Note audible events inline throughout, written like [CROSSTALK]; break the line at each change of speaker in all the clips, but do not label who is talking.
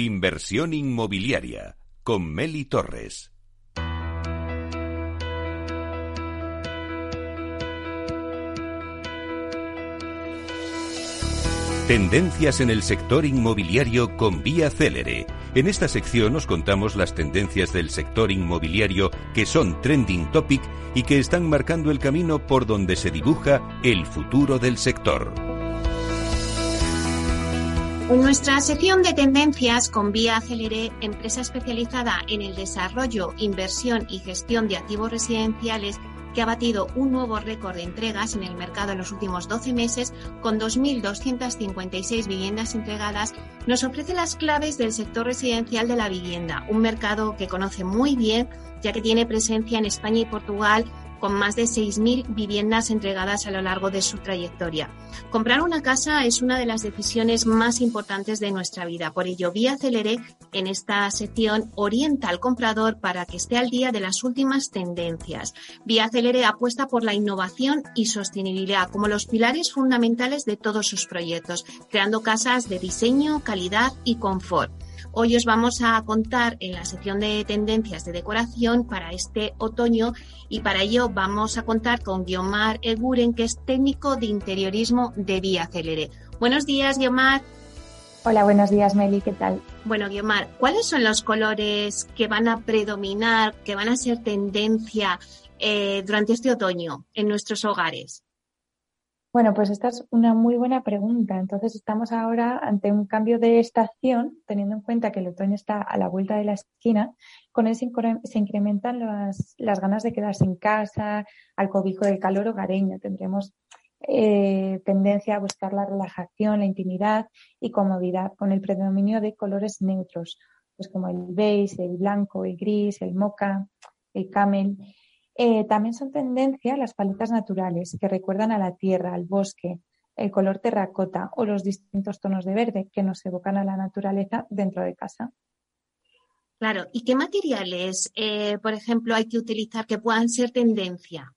Inversión inmobiliaria con Meli Torres. Tendencias en el sector inmobiliario con Vía Célere. En esta sección os contamos las tendencias del sector inmobiliario que son trending topic y que están marcando el camino por donde se dibuja el futuro del sector.
En nuestra sección de tendencias con Vía Célere, empresa especializada en el desarrollo, inversión y gestión de activos residenciales, que ha batido un nuevo récord de entregas en el mercado en los últimos 12 meses, con 2.256 viviendas entregadas, nos ofrece las claves del sector residencial de la vivienda, un mercado que conoce muy bien, ya que tiene presencia en España y Portugal con más de 6.000 viviendas entregadas a lo largo de su trayectoria. Comprar una casa es una de las decisiones más importantes de nuestra vida. Por ello, Vía Celere en esta sección orienta al comprador para que esté al día de las últimas tendencias. Vía Celere apuesta por la innovación y sostenibilidad como los pilares fundamentales de todos sus proyectos, creando casas de diseño, calidad y confort. Hoy os vamos a contar en la sección de tendencias de decoración para este otoño y para ello vamos a contar con Guiomar Eguren, que es técnico de interiorismo de Vía Celere. Buenos días, Guiomar.
Hola, buenos días, Meli, ¿qué tal?
Bueno, Guiomar, ¿cuáles son los colores que van a predominar, que van a ser tendencia eh, durante este otoño en nuestros hogares?
Bueno, pues esta es una muy buena pregunta. Entonces estamos ahora ante un cambio de estación, teniendo en cuenta que el otoño está a la vuelta de la esquina. Con él se, incrementan las, ganas de quedarse en casa, al cobijo del calor hogareño. Tendremos eh, tendencia a buscar la relajación, la intimidad y comodidad con el predominio de colores neutros, pues como el beige, el blanco, el gris, el mocha, el camel. Eh, también son tendencia las paletas naturales que recuerdan a la tierra, al bosque, el color terracota o los distintos tonos de verde que nos evocan a la naturaleza dentro de casa.
Claro, ¿y qué materiales, eh, por ejemplo, hay que utilizar que puedan ser tendencia?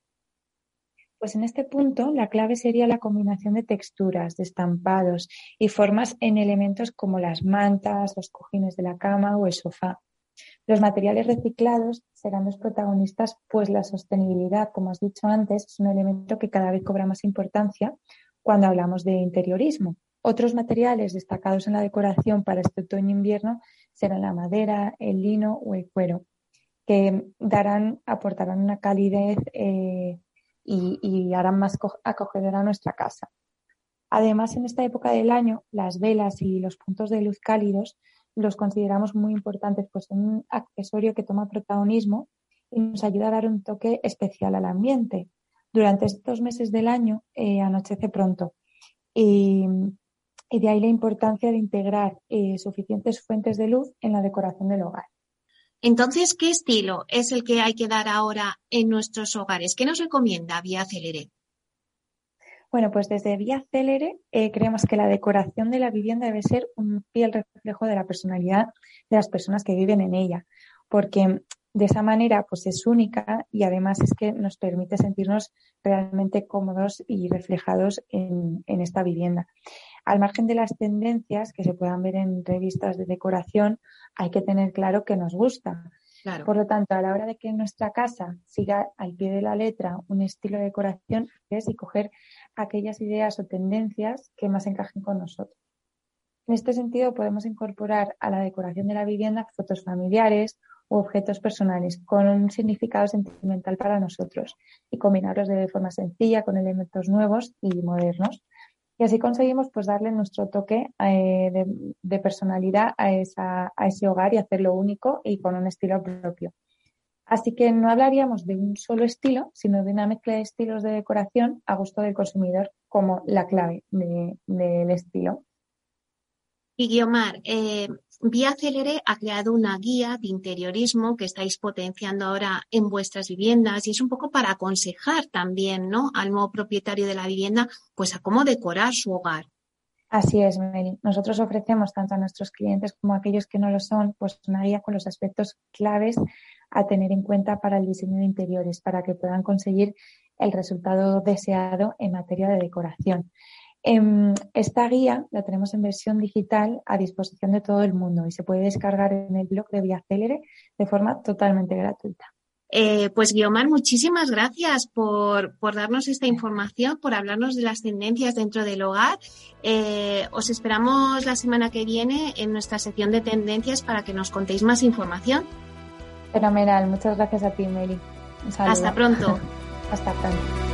Pues en este punto la clave sería la combinación de texturas, de estampados y formas en elementos como las mantas, los cojines de la cama o el sofá. Los materiales reciclados serán los protagonistas, pues la sostenibilidad, como has dicho antes, es un elemento que cada vez cobra más importancia cuando hablamos de interiorismo. Otros materiales destacados en la decoración para este otoño-invierno serán la madera, el lino o el cuero, que darán, aportarán una calidez eh, y, harán más acogedora nuestra casa. Además, en esta época del año, las velas y los puntos de luz cálidos los consideramos muy importantes, pues un accesorio que toma protagonismo y nos ayuda a dar un toque especial al ambiente. Durante estos meses del año eh, anochece pronto y, de ahí la importancia de integrar eh, suficientes fuentes de luz en la decoración del hogar.
Entonces, ¿qué estilo es el que hay que dar ahora en nuestros hogares? ¿Qué nos recomienda Vía Celere?
Bueno, pues desde Vía Célere eh, creemos que la decoración de la vivienda debe ser un fiel reflejo de la personalidad de las personas que viven en ella, porque de esa manera pues es única y además es que nos permite sentirnos realmente cómodos y reflejados en, esta vivienda. Al margen de las tendencias que se puedan ver en revistas de decoración, hay que tener claro que nos gusta. Por lo tanto, a la hora de que nuestra casa siga al pie de la letra un estilo de decoración, es y coger aquellas ideas o tendencias que más encajen con nosotros. En este sentido, podemos incorporar a la decoración de la vivienda fotos familiares u objetos personales con un significado sentimental para nosotros y combinarlos de forma sencilla con elementos nuevos y modernos. Y así conseguimos pues darle nuestro toque eh, de, personalidad a, a ese hogar y hacerlo único y con un estilo propio. Así que no hablaríamos de un solo estilo, sino de una mezcla de estilos de decoración a gusto del consumidor como la clave del estilo.
Y Guiomar, eh, Vía Celere ha creado una guía de interiorismo que estáis potenciando ahora en vuestras viviendas y es un poco para aconsejar también ¿no? al nuevo propietario de la vivienda pues a cómo decorar su hogar.
Así es, Mary. Nosotros ofrecemos tanto a nuestros clientes como a aquellos que no lo son, pues una guía con los aspectos claves a tener en cuenta para el diseño de interiores, para que puedan conseguir el resultado deseado en materia de decoración. Em, esta guía la tenemos en versión digital a disposición de todo el mundo y se puede descargar en el blog de Vía Célere de forma totalmente gratuita.
Eh, pues Guiomar, muchísimas gracias por, darnos esta información, por hablarnos de las tendencias dentro del hogar. Eh, os esperamos la semana que viene en nuestra sección de tendencias para que nos contéis más información.
Fenomenal, muchas gracias a ti, Mary.
Hasta pronto. [LAUGHS]
Hasta pronto.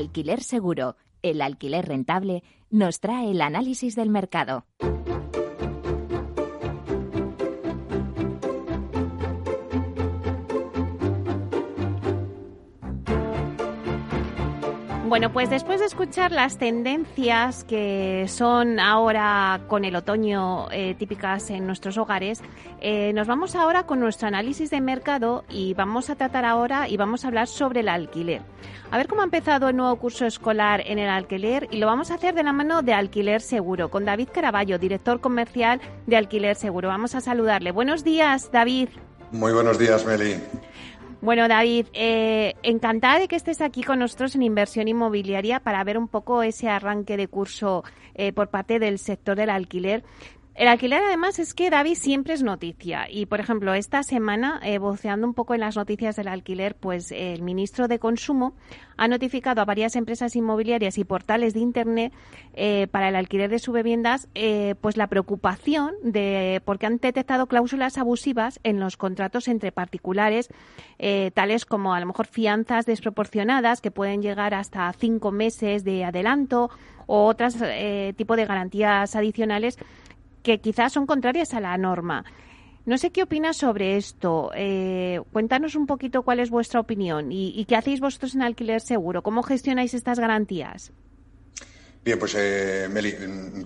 Alquiler Seguro, el alquiler rentable, nos trae el análisis del mercado.
Bueno, pues después de escuchar las tendencias que son ahora con el otoño eh, típicas en nuestros hogares, eh, nos vamos ahora con nuestro análisis de mercado y vamos a tratar ahora y vamos a hablar sobre el alquiler. A ver cómo ha empezado el nuevo curso escolar en el alquiler y lo vamos a hacer de la mano de Alquiler Seguro, con David Caraballo, director comercial de Alquiler Seguro. Vamos a saludarle. Buenos días, David.
Muy buenos días, Meli.
Bueno, David, eh, encantada de que estés aquí con nosotros en Inversión Inmobiliaria para ver un poco ese arranque de curso eh, por parte del sector del alquiler. El alquiler, además, es que David siempre es noticia. Y, por ejemplo, esta semana, eh, voceando un poco en las noticias del alquiler, pues el ministro de Consumo ha notificado a varias empresas inmobiliarias y portales de Internet eh, para el alquiler de sus viviendas, eh, pues la preocupación de porque han detectado cláusulas abusivas en los contratos entre particulares, tales como a lo mejor fianzas desproporcionadas que pueden llegar hasta cinco meses de adelanto o otros tipo de garantías adicionales que quizás son contrarias a la norma. No sé qué opinas sobre esto. Eh, cuéntanos un poquito cuál es vuestra opinión y, qué hacéis vosotros en alquiler seguro. ¿Cómo gestionáis estas garantías?
Bien, pues eh, Meli,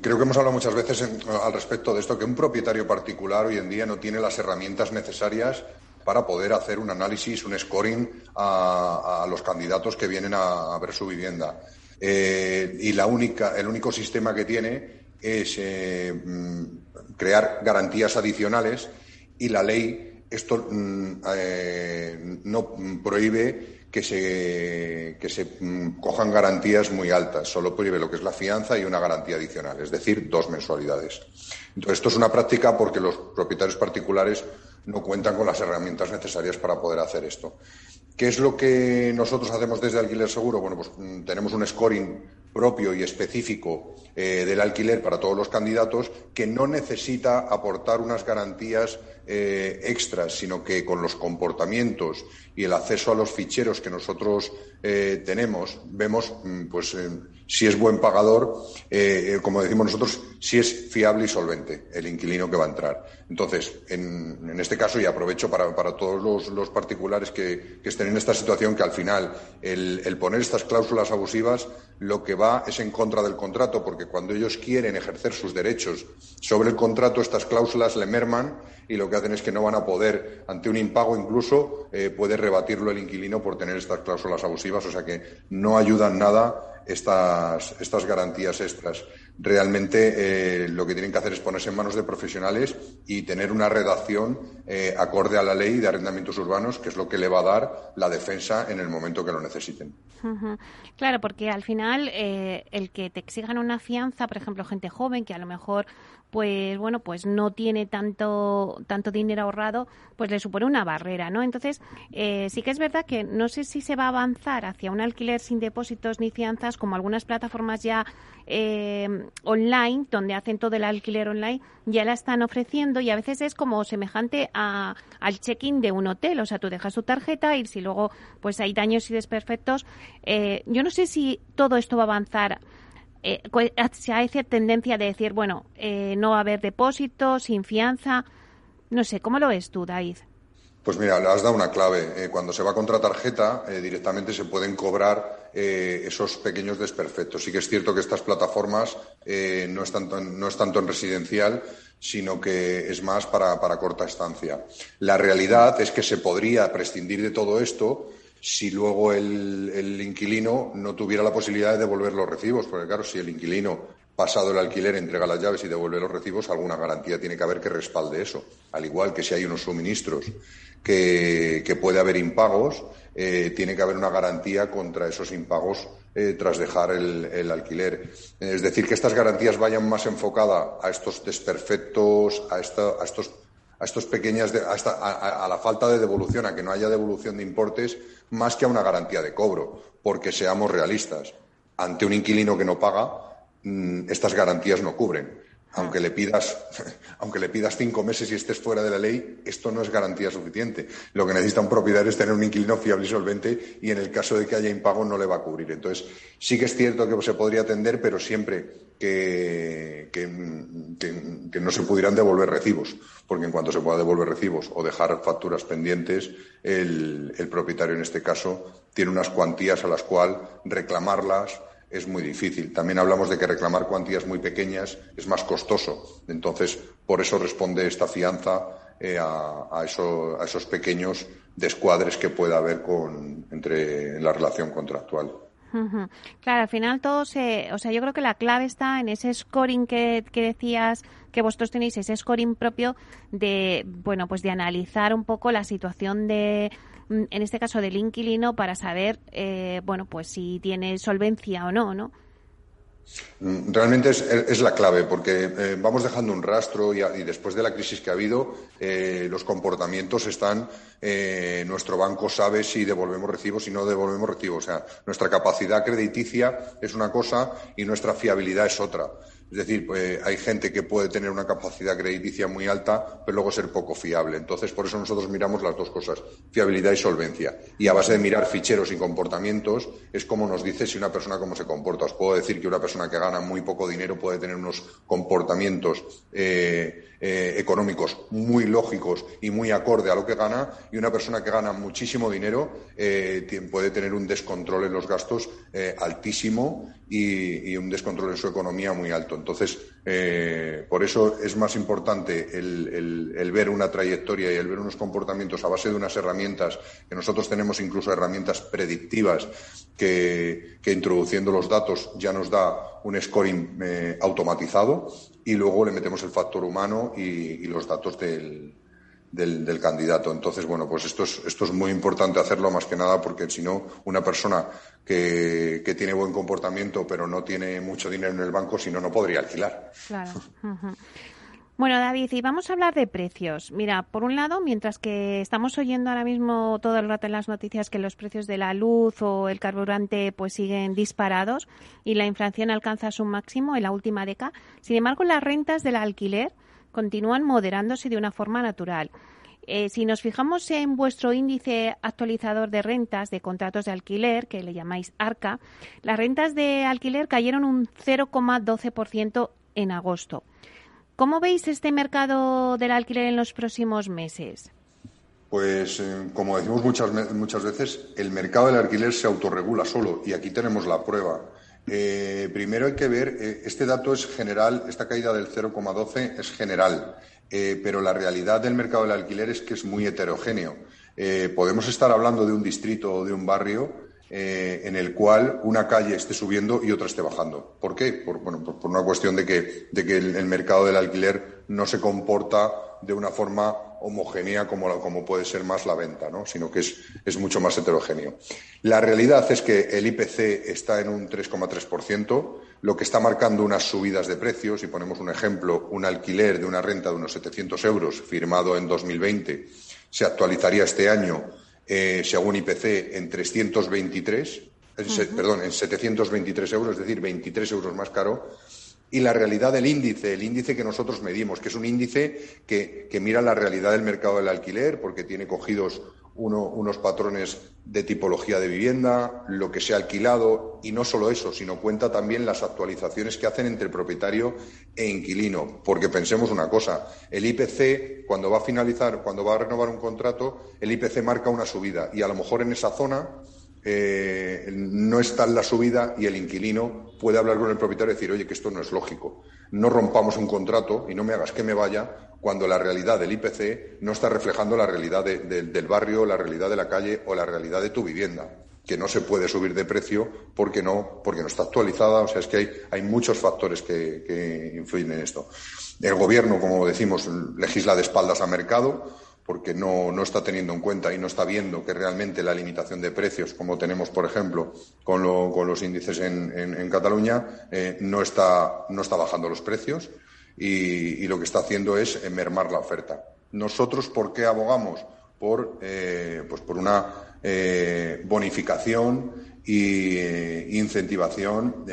creo que hemos hablado muchas veces al respecto de esto, que un propietario particular hoy en día no tiene las herramientas necesarias para poder hacer un análisis, un scoring a, los candidatos que vienen a, ver su vivienda. Eh, y la única, el único sistema que tiene es eh, mm, crear garantías adicionales y la ley esto mm, eh, no prohíbe que se, que se mm, cojan garantías muy altas, solo prohíbe lo que es la fianza y una garantía adicional, es decir, dos mensualidades. Entonces, esto es una práctica porque los propietarios particulares no cuentan con las herramientas necesarias para poder hacer esto. ¿Qué es lo que nosotros hacemos desde Alquiler Seguro? Bueno, pues tenemos un scoring propio y específico eh, del alquiler para todos los candidatos que no necesita aportar unas garantías eh, extras, sino que con los comportamientos y el acceso a los ficheros que nosotros eh, tenemos, vemos mm, pues si es buen pagador, como decimos nosotros, si es fiable y solvente el inquilino que va a entrar. Entonces, en, este caso, y aprovecho para, todos los, particulares que, estén en esta situación, que al final el, el poner estas cláusulas abusivas lo que va es en contra del contrato, porque cuando ellos quieren ejercer sus derechos sobre el contrato, estas cláusulas le merman y lo que hacen es que no van a poder, ante un impago incluso, eh, puede rebatirlo el inquilino por tener estas cláusulas abusivas, o sea que no ayudan nada estas, estas garantías extras. Realmente eh, lo que tienen que hacer es ponerse en manos de profesionales y tener una redacción eh, acorde a la ley de arrendamientos urbanos, que es lo que le va a dar la defensa en el momento que lo necesiten.
Claro, porque al final el que te exijan una fianza, por ejemplo, gente joven que a lo mejor pues bueno, pues no tiene tanto, tanto dinero ahorrado, pues le supone una barrera, ¿no? Entonces, eh, sí que es verdad que no sé si se va a avanzar hacia un alquiler sin depósitos ni fianzas, como algunas plataformas ya eh, online, donde hacen todo el alquiler online, ya la están ofreciendo y a veces es como semejante a, al check-in de un hotel, o sea, tú dejas tu tarjeta y si luego pues hay daños y desperfectos, eh, yo no sé si todo esto va a avanzar eh, esa tendencia de decir, bueno, eh, no va a haber depósitos, sin fianza. No sé, ¿cómo lo ves tú, David?
Pues mira, has dado una clave. Eh, cuando se va contra tarjeta, eh, directamente se pueden cobrar esos pequeños desperfectos. Sí que es cierto que estas plataformas no, es tanto en, no es tanto en residencial, sino que es más para, para corta estancia. La realidad es que se podría prescindir de todo esto si luego el, inquilino no tuviera la posibilidad de devolver los recibos, porque claro, si el inquilino pasado el alquiler, entrega las llaves y devuelve los recibos, alguna garantía tiene que haber que respalde eso. Al igual que si hay unos suministros que, puede haber impagos, eh, tiene que haber una garantía contra esos impagos eh, tras dejar el, alquiler. Es decir, que estas garantías vayan más enfocadas a estos desperfectos, a, a estos a estos pequeñas a, la falta de devolución, a que no haya devolución de importes, más que a una garantía de cobro, porque seamos realistas. Ante un inquilino que no paga, mm, estas garantías no cubren aunque le pidas, [LAUGHS] aunque le pidas cinco meses y estés fuera de la ley, esto no es garantía suficiente. Lo que necesita un propietario es tener un inquilino fiable y solvente y en el caso de que haya impago no le va a cubrir. Entonces, sí que es cierto que se podría atender, pero siempre que, no se pudieran devolver recibos, porque en cuanto se pueda devolver recibos o dejar facturas pendientes, el, el propietario en este caso tiene unas cuantías a las cuales reclamarlas es muy difícil. También hablamos de que reclamar cuantías muy pequeñas es más costoso. Entonces, por eso responde esta fianza eh, a, esos pequeños descuadres que pueda haber con, entre en la relación contractual.
Claro, al final todo se, o sea, yo creo que la clave está en ese scoring que, que, decías que vosotros tenéis, ese scoring propio de, bueno, pues de analizar un poco la situación de, en este caso del inquilino, para saber, eh, bueno, pues si tiene solvencia o no, ¿no?
Mm, realmente es, la clave, porque eh, vamos dejando un rastro y, después de la crisis que ha habido, eh, los comportamientos están. nuestro banco sabe si devolvemos recibos, si no devolvemos recibos. O sea, nuestra capacidad crediticia es una cosa y nuestra fiabilidad es otra. Es decir, pues, hay gente que puede tener una capacidad crediticia muy alta, pero luego ser poco fiable. Entonces, por eso nosotros miramos las dos cosas, fiabilidad y solvencia. Y a base de mirar ficheros y comportamientos, es como nos dice si una persona cómo se comporta. Os puedo decir que una persona que gana muy poco dinero puede tener unos comportamientos eh, eh, económicos muy lógicos y muy acorde a lo que gana, y una persona que gana muchísimo dinero eh, puede tener un descontrol en los gastos altísimo y, un descontrol en su economía muy alto. Entonces, eh, por eso es más importante el, ver una trayectoria y el ver unos comportamientos a base de unas herramientas, que nosotros tenemos incluso herramientas predictivas que, introduciendo los datos ya nos da un scoring eh, automatizado y luego le metemos el factor humano y los datos del, del, candidato. Entonces, bueno, pues esto es, esto es muy importante hacerlo más que nada porque si no, una persona que, que, tiene buen comportamiento pero no tiene mucho dinero en el banco, si no, no podría alquilar.
Claro. [LAUGHS] Bueno, David, y vamos a hablar de precios. Mira, por un lado, mientras que estamos oyendo ahora mismo todo el rato en las noticias que los precios de la luz o el carburante pues siguen disparados y la inflación alcanza su máximo en la última década, sin embargo, las rentas del alquiler continúan moderándose de una forma natural. Eh, si nos fijamos en vuestro índice actualizador de rentas de contratos de alquiler, que le llamáis ARCA, las rentas de alquiler cayeron un 0,12% en agosto. ¿Cómo veis este mercado del alquiler en los próximos meses?
Pues, eh, como decimos muchas, muchas veces, el mercado del alquiler se autorregula solo y aquí tenemos la prueba. Eh, primero hay que ver, eh, este dato es general, esta caída del 0,12 es general, eh, pero la realidad del mercado del alquiler es que es muy heterogéneo. podemos estar hablando de un distrito o de un barrio en el cual una calle esté subiendo y otra esté bajando. ¿Por qué? Por, bueno, por, una cuestión de que, de que el mercado del alquiler no se comporta de una forma homogénea como, como puede ser más la venta, ¿no? sino que es, es, mucho más heterogéneo. La realidad es que el IPC está en un 3,3%, lo que está marcando unas subidas de precios. Si ponemos un ejemplo, un alquiler de una renta de unos 700 euros firmado en 2020 se actualizaría este año, eh, según IPC, en 323, perdón, en 723 euros, es decir, 23 euros más caro y la realidad del índice, el índice que nosotros medimos, que es un índice que, mira la realidad del mercado del alquiler, porque tiene cogidos unos patrones de tipología de vivienda, lo que se ha alquilado, y no solo eso, sino cuenta también las actualizaciones que hacen entre propietario e inquilino. Porque pensemos una cosa, el IPC, cuando va a finalizar, cuando va a renovar un contrato, el IPC marca una subida, y a lo mejor en esa zona eh, no está en la subida y el inquilino puede hablar con el propietario y decir, oye, que esto no es lógico. No rompamos un contrato y no me hagas que me vaya cuando la realidad del IPC no está reflejando la realidad del barrio, la realidad de la calle o la realidad de tu vivienda. que no se puede subir de precio porque no, porque no está actualizada. O sea, es que hay, hay muchos factores que, que influyen en esto. El gobierno, como decimos, legisla de espaldas al mercado porque no, no, está teniendo en cuenta y no está viendo que realmente la limitación de precios, como tenemos, por ejemplo, con, lo, con los índices en, en, Cataluña, eh, no, está, no está bajando los precios y, lo que está haciendo es mermar la oferta. Nosotros, ¿por qué abogamos? Por, eh, pues por una eh, bonificación e incentivación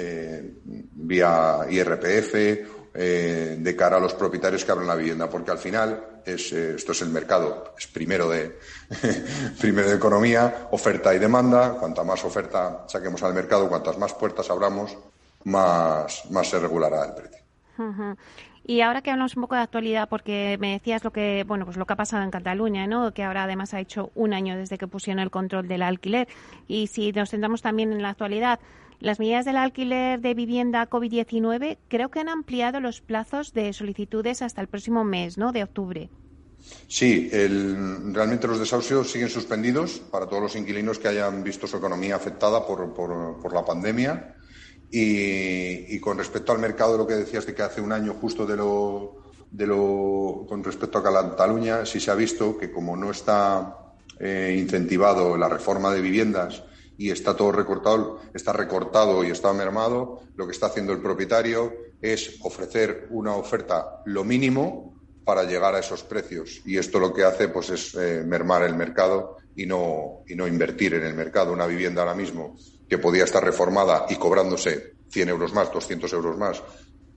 vía IRPF de cara a los propietarios que abren la vivienda, porque al final es, eh, esto es el mercado, es primero de, [LAUGHS] primero de economía, oferta y demanda. Cuanta más oferta saquemos al mercado, cuantas más puertas abramos, más, más se regulará el precio.
Y ahora que hablamos un poco de actualidad, porque me decías lo que, bueno, pues lo que ha pasado en Cataluña, ¿no? Que ahora además ha hecho un año desde que pusieron el control del alquiler. Y si nos centramos también en la actualidad, las medidas del alquiler de vivienda COVID-19 creo que han ampliado los plazos de solicitudes hasta el próximo mes, ¿no? De octubre.
Sí, realmente los desahucios siguen suspendidos para todos los inquilinos que hayan visto su economía afectada por, por, la pandemia. Y, y, con respecto al mercado, lo que decías de que hace un año justo de lo, de lo con respecto a Cataluña, sí se ha visto que como no está eh, incentivado la reforma de viviendas y está todo recortado, está recortado y está mermado, lo que está haciendo el propietario es ofrecer una oferta lo mínimo para llegar a esos precios. Y esto lo que hace pues es eh, mermar el mercado y no, y no invertir en el mercado. Una vivienda ahora mismo que podía estar reformada y cobrándose 100 euros más, 200 euros más,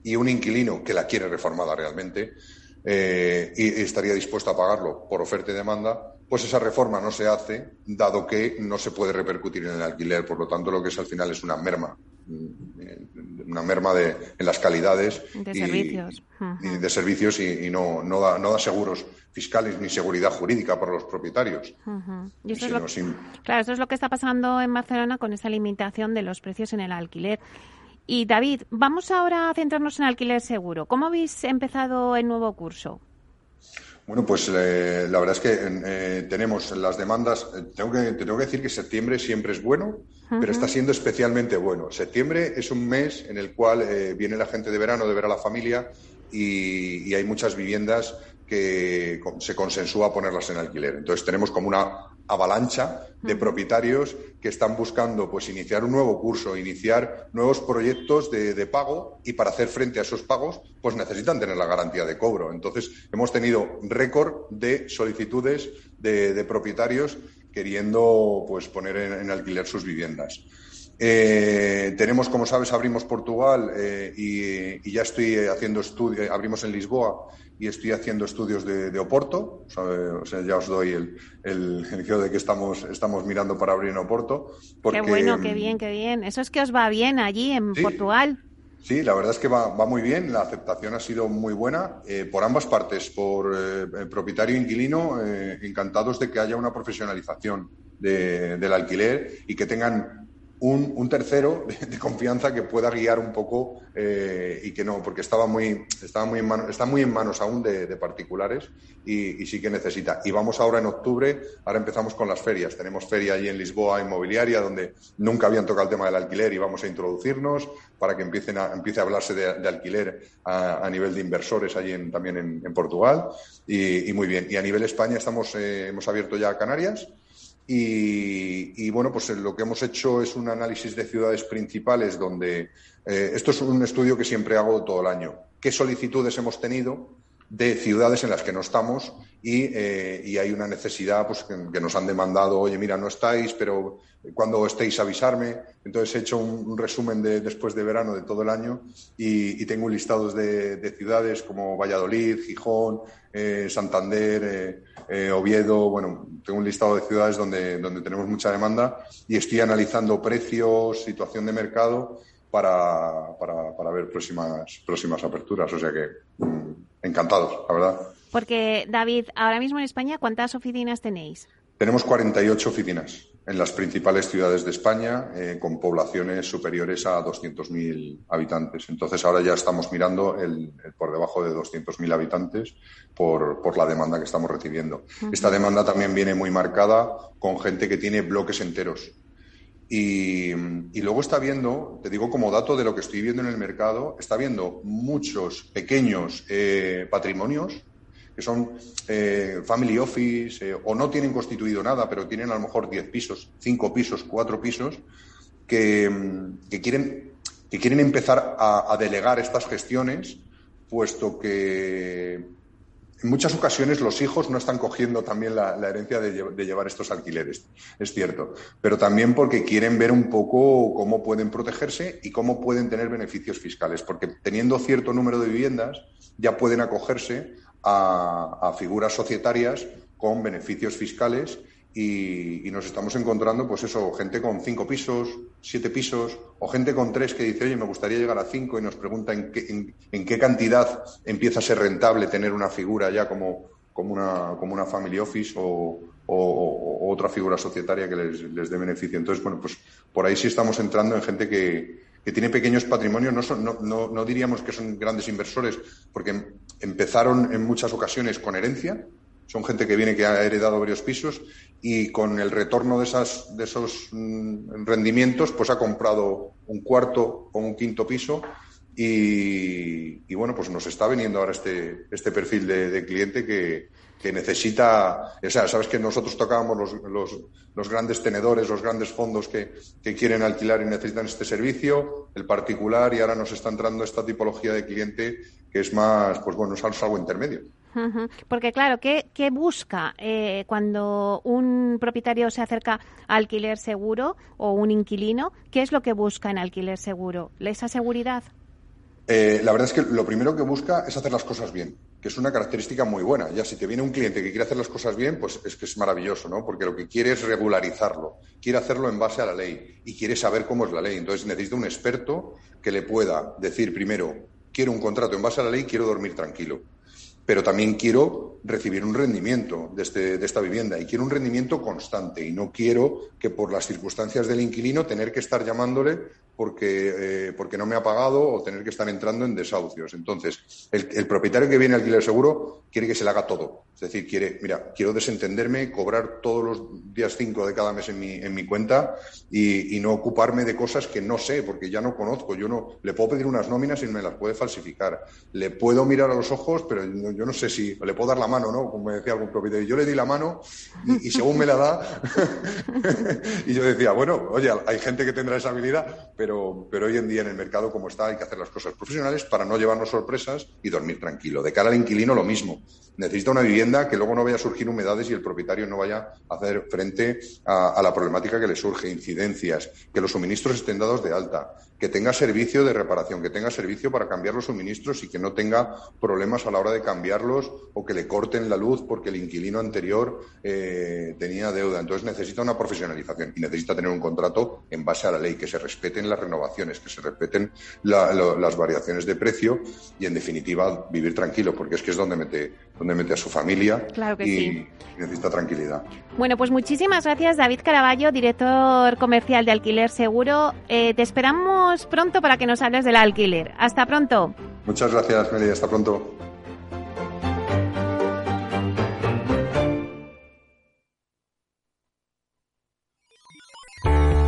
y un inquilino que la quiere reformada realmente eh, y estaría dispuesto a pagarlo por oferta y demanda, pues esa reforma no se hace, dado que no se puede repercutir en el alquiler. Por lo tanto, lo que es al final es una merma, mm, una merma de, en las calidades
de y, servicios,
y de servicios y, y no, no, da, no da seguros fiscales ni seguridad jurídica para los propietarios.
Uh -huh. y eso es lo, sin... Claro, eso es lo que está pasando en Barcelona con esa limitación de los precios en el alquiler. Y David, vamos ahora a centrarnos en alquiler seguro. ¿Cómo habéis empezado el nuevo curso?
Bueno, pues eh, la verdad es que eh, tenemos las demandas. Eh, tengo que, te tengo que decir que septiembre siempre es bueno, pero está siendo especialmente bueno. Septiembre es un mes en el cual eh, viene la gente de verano de ver a la familia y, y hay muchas viviendas que se consensúa ponerlas en alquiler. Entonces tenemos como una avalancha de propietarios que están buscando pues iniciar un nuevo curso, iniciar nuevos proyectos de, de, pago y para hacer frente a esos pagos pues necesitan tener la garantía de cobro. Entonces hemos tenido récord de solicitudes de, de, propietarios queriendo pues poner en, en alquiler sus viviendas. Eh, tenemos, como sabes, abrimos Portugal eh, y, y, ya estoy haciendo estudios, abrimos en Lisboa y estoy haciendo estudios de, de Oporto. O sea, ya os doy el, el, el de que estamos, estamos mirando para abrir en Oporto.
Porque, qué bueno, qué bien, qué bien. Eso es que os va bien allí en
sí,
Portugal.
Sí, la verdad es que va, va, muy bien. La aceptación ha sido muy buena eh, por ambas partes, por eh, propietario e inquilino, eh, encantados de que haya una profesionalización de, del alquiler y que tengan un, tercero [LAUGHS] de, confianza que pueda guiar un poco eh, y que no, porque estaba muy, estaba muy está muy en manos aún de, particulares y, sí que necesita. Y vamos ahora en octubre, ahora empezamos con las ferias. Tenemos feria allí en Lisboa inmobiliaria donde nunca habían tocado el tema del alquiler y vamos a introducirnos para que empiecen a, empiece a hablarse de, alquiler a, nivel de inversores allí también en, Portugal. Y, y, muy bien. Y a nivel España estamos, eh, hemos abierto ya Canarias. Y, bueno, pues lo que hemos hecho es un análisis de ciudades principales donde eh, esto es un estudio que siempre hago todo el año. ¿Qué solicitudes hemos tenido de ciudades en las que no estamos y, eh, y hay una necesidad pues, que, nos han demandado, oye, mira, no estáis, pero cuando estéis avisarme. Entonces he hecho un, resumen de, después de verano de todo el año y, tengo listados de, de, ciudades como Valladolid, Gijón, eh, Santander, eh, Oviedo. Bueno, tengo un listado de ciudades donde, donde tenemos mucha demanda y estoy analizando precios, situación de mercado para, para, para ver próximas, próximas aperturas. O sea que mmm, encantados, la verdad.
Porque, David, ahora mismo en España, ¿cuántas oficinas tenéis?
Tenemos 48 oficinas en las principales ciudades de España, eh, con poblaciones superiores a 200.000 habitantes. Entonces, ahora ya estamos mirando el, el por debajo de 200.000 habitantes por, por, la demanda que estamos recibiendo. Uh -huh. Esta demanda también viene muy marcada con gente que tiene bloques enteros Y, luego está viendo, te digo como dato de lo que estoy viendo en el mercado, está viendo muchos pequeños eh, patrimonios que son eh, family office eh, o no tienen constituido nada, pero tienen a lo mejor 10 pisos, 5 pisos, 4 pisos, que, quieren, que quieren empezar a delegar estas gestiones, puesto que en muchas ocasiones los hijos no están cogiendo también la, herencia de, llevar estos alquileres, es cierto, pero también porque quieren ver un poco cómo pueden protegerse y cómo pueden tener beneficios fiscales, porque teniendo cierto número de viviendas ya pueden acogerse a figuras societarias con beneficios fiscales y, nos estamos encontrando, pues eso, gente con cinco pisos, siete pisos, o gente con tres que dice, oye, me gustaría llegar a cinco y nos pregunta en qué, en, qué cantidad empieza a ser rentable tener una figura ya como, como, una, como una family office o, otra figura societaria que les, dé beneficio. Entonces, bueno, pues por ahí sí estamos entrando en gente que, que tiene pequeños patrimonios, no, son, no, no, no, diríamos que son grandes inversores, porque empezaron en muchas ocasiones con herencia, son gente que viene que ha heredado varios pisos y con el retorno de, esas, de esos mm, rendimientos, pues ha comprado un cuarto o un quinto piso y, bueno, pues nos está veniendo ahora este, este perfil de, cliente que, necesita, o sea, sabes que nosotros tocábamos los, los, los grandes tenedores, los grandes fondos que, que, quieren alquilar y necesitan este servicio, el particular, y ahora nos está entrando esta tipología de cliente que es más, pues bueno, es algo intermedio.
Porque claro, ¿qué, busca eh, cuando un propietario se acerca a alquiler seguro o un inquilino? ¿Qué es lo que busca en alquiler seguro? ¿Esa seguridad?
Eh, la verdad es que lo primero que busca es hacer las cosas bien, que es una característica muy buena. Ya si te viene un cliente que quiere hacer las cosas bien, pues es que es maravilloso, ¿no? Porque lo que quiere es regularizarlo, quiere hacerlo en base a la ley y quiere saber cómo es la ley. Entonces necesita un experto que le pueda decir primero, quiero un contrato en base a la ley, quiero dormir tranquilo pero también quiero recibir un rendimiento de, este, de, esta vivienda y quiero un rendimiento constante y no quiero que por las circunstancias del inquilino tener que estar llamándole porque, eh, porque no me ha pagado o tener que estar entrando en desahucios. Entonces, el, propietario que viene a alquiler seguro quiere que se le haga todo. Es decir, quiere, mira, quiero desentenderme, cobrar todos los días cinco de cada mes en mi, en mi cuenta y, no ocuparme de cosas que no sé, porque ya no conozco. Yo no le puedo pedir unas nóminas y me las puede falsificar. Le puedo mirar a los ojos, pero yo no sé si le puedo dar la mano, ¿no? Como decía algún propietario. Yo le di la mano y, y según me la da, [LAUGHS] y yo decía, bueno, oye, hay gente que tendrá esa habilidad, pero pero, hoy en día en el mercado como está hay que hacer las cosas profesionales para no llevarnos sorpresas y dormir tranquilo. De cara al inquilino lo mismo. Necesita una vivienda que luego no vaya a surgir humedades y el propietario no vaya a hacer frente a la problemática que le surge, incidencias, que los suministros estén dados de alta, que tenga servicio de reparación, que tenga servicio para cambiar los suministros y que no tenga problemas a la hora de cambiarlos o que le corten la luz porque el inquilino anterior eh, tenía deuda. Entonces necesita una profesionalización y necesita tener un contrato en base a la ley, que se respeten las renovaciones, que se respeten las variaciones de precio y, en definitiva, vivir tranquilo, porque es que es donde mete, donde mete a su familia y, necesita tranquilidad.
Bueno, pues muchísimas gracias, David Caraballo, director comercial de Alquiler Seguro. Eh, te esperamos pronto para que nos hables del alquiler. Hasta pronto.
Muchas gracias, Meli. Hasta pronto.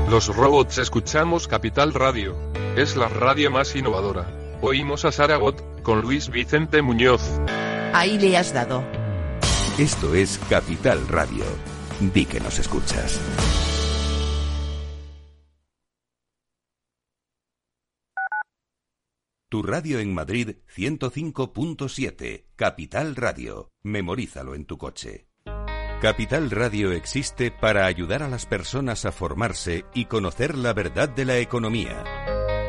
Los robots escuchamos Capital Radio. Es la radio más innovadora. Oímos a Saragot con Luis Vicente Muñoz.
Ahí le has dado.
Esto es Capital Radio. Di que nos escuchas. Tu radio en Madrid 105.7, Capital Radio. Memorízalo en tu coche. Capital Radio existe para ayudar a las personas a formarse y conocer la verdad de la economía.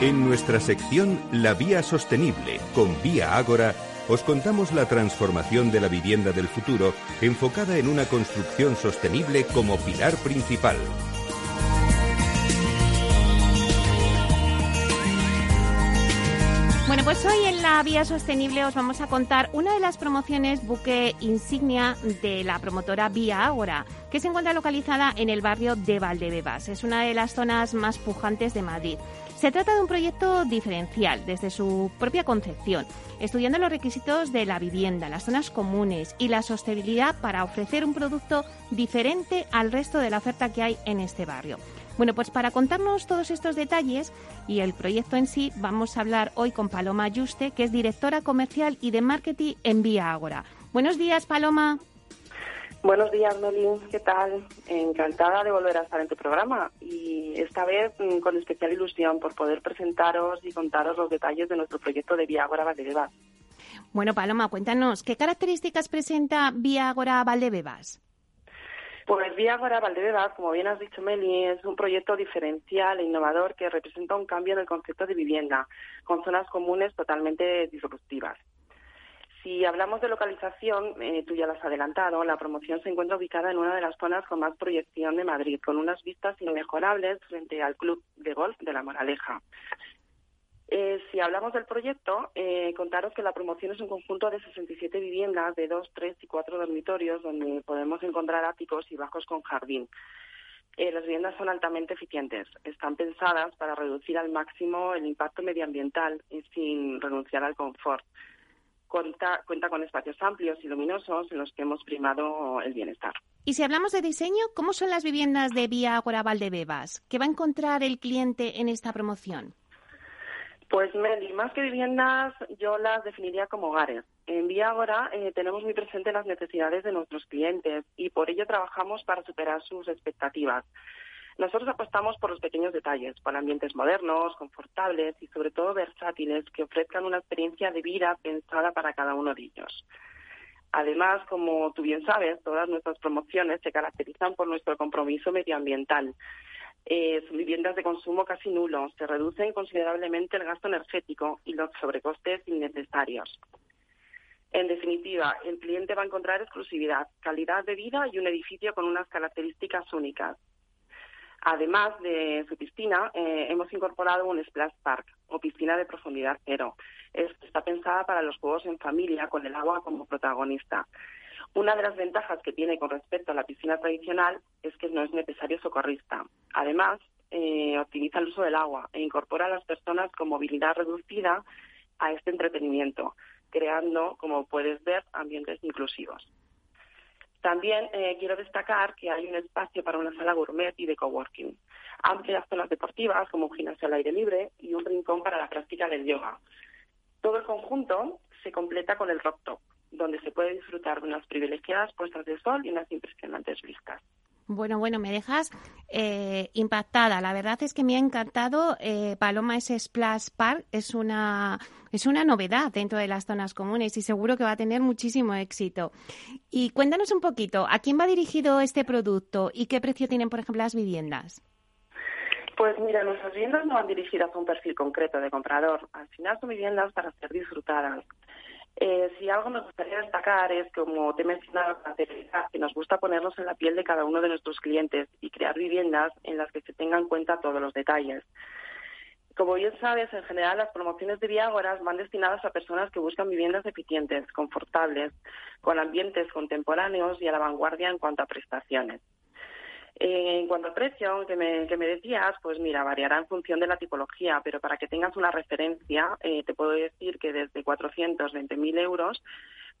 En nuestra sección La Vía Sostenible con Vía Ágora, os contamos la transformación de la vivienda del futuro enfocada en una construcción sostenible como pilar principal.
Bueno, pues hoy en la Vía Sostenible os vamos a contar una de las promociones buque insignia de la promotora Vía Ágora, que se encuentra localizada en el barrio de Valdebebas. Es una de las zonas más pujantes de Madrid. Se trata de un proyecto diferencial desde su propia concepción, estudiando los requisitos de la vivienda, las zonas comunes y la sostenibilidad para ofrecer un producto diferente al resto de la oferta que hay en este barrio. Bueno, pues para contarnos todos estos detalles y el proyecto en sí, vamos a hablar hoy con Paloma Ayuste, que es directora comercial y de marketing en Vía Ágora. Buenos días, Paloma.
Buenos días, Melin. ¿Qué tal? Encantada de volver a estar en tu programa y esta vez mm, con especial ilusión por poder presentaros y contaros los detalles de nuestro proyecto de Viagora Valdebebas.
Bueno, Paloma, cuéntanos, ¿qué características presenta Viagora Valdebebas?
Pues Viagora Valdebebas, como bien has dicho, Meli, es un proyecto diferencial e innovador que representa un cambio en el concepto de vivienda, con zonas comunes totalmente disruptivas. Si hablamos de localización, eh, tú ya lo has adelantado, la promoción se encuentra ubicada en una de las zonas con más proyección de Madrid, con unas vistas inmejorables frente al Club de Golf de La Moraleja. Eh, si hablamos del proyecto, eh, contaros que la promoción es un conjunto de 67 viviendas de dos, tres y cuatro dormitorios donde podemos encontrar áticos y bajos con jardín. las viviendas son altamente eficientes. Están pensadas para reducir al máximo el impacto medioambiental sin renunciar al confort cuenta, con espacios amplios y luminosos en los que hemos primado el bienestar.
Y si hablamos de diseño, ¿cómo son las viviendas de Vía Agora Valdebebas? ¿Qué va a encontrar el cliente en esta promoción?
Pues Meli, más que viviendas, yo las definiría como hogares. En Vía Agora eh, tenemos muy presente las necesidades de nuestros clientes y por ello trabajamos para superar sus expectativas. Nosotros apostamos por los pequeños detalles, por ambientes modernos, confortables y sobre todo versátiles que ofrezcan una experiencia de vida pensada para cada uno de ellos. Además, como tú bien sabes, todas nuestras promociones se caracterizan por nuestro compromiso medioambiental. Eh, son viviendas de consumo casi nulo, se reducen considerablemente el gasto energético y los sobrecostes innecesarios. En definitiva, el cliente va a encontrar exclusividad, calidad de vida y un edificio con unas características únicas, Además de su piscina, eh, hemos incorporado un Splash Park o piscina de profundidad cero. está pensada para los juegos en familia con el agua como protagonista. Una de las ventajas que tiene con respecto a la piscina tradicional es que no es necesario socorrista. Además, eh, optimiza el uso del agua e incorpora a las personas con movilidad reducida a este entretenimiento, creando, como puedes ver, ambientes inclusivos. También eh, quiero destacar que hay un espacio para una sala gourmet y de coworking, amplias zonas deportivas como un gimnasio al aire libre y un rincón para la práctica del yoga. Todo el conjunto se completa con el rock top, donde se puede disfrutar de unas privilegiadas puestas de sol y unas impresionantes vistas.
Bueno, bueno, me dejas eh, impactada. La verdad es que me ha encantado. Eh, Paloma ese Splash Park es una, es una novedad dentro de las zonas comunes y seguro que va a tener muchísimo éxito. Y cuéntanos un poquito, ¿a quién va dirigido este producto y qué precio tienen, por ejemplo, las viviendas?
Pues mira, nuestras viviendas no van dirigidas a un perfil concreto de comprador. Al final son viviendas para ser disfrutadas. Eh, si algo me gustaría destacar es, como te he mencionado, que nos gusta ponernos en la piel de cada uno de nuestros clientes y crear viviendas en las que se tengan en cuenta todos los detalles. Como bien sabes, en general las promociones de Viagoras van destinadas a personas que buscan viviendas eficientes, confortables, con ambientes contemporáneos y a la vanguardia en cuanto a prestaciones. En cuanto al precio que me, que me decías, pues mira, variará en función de la tipología, pero para que tengas una referencia, eh, te puedo decir que desde 420.000 euros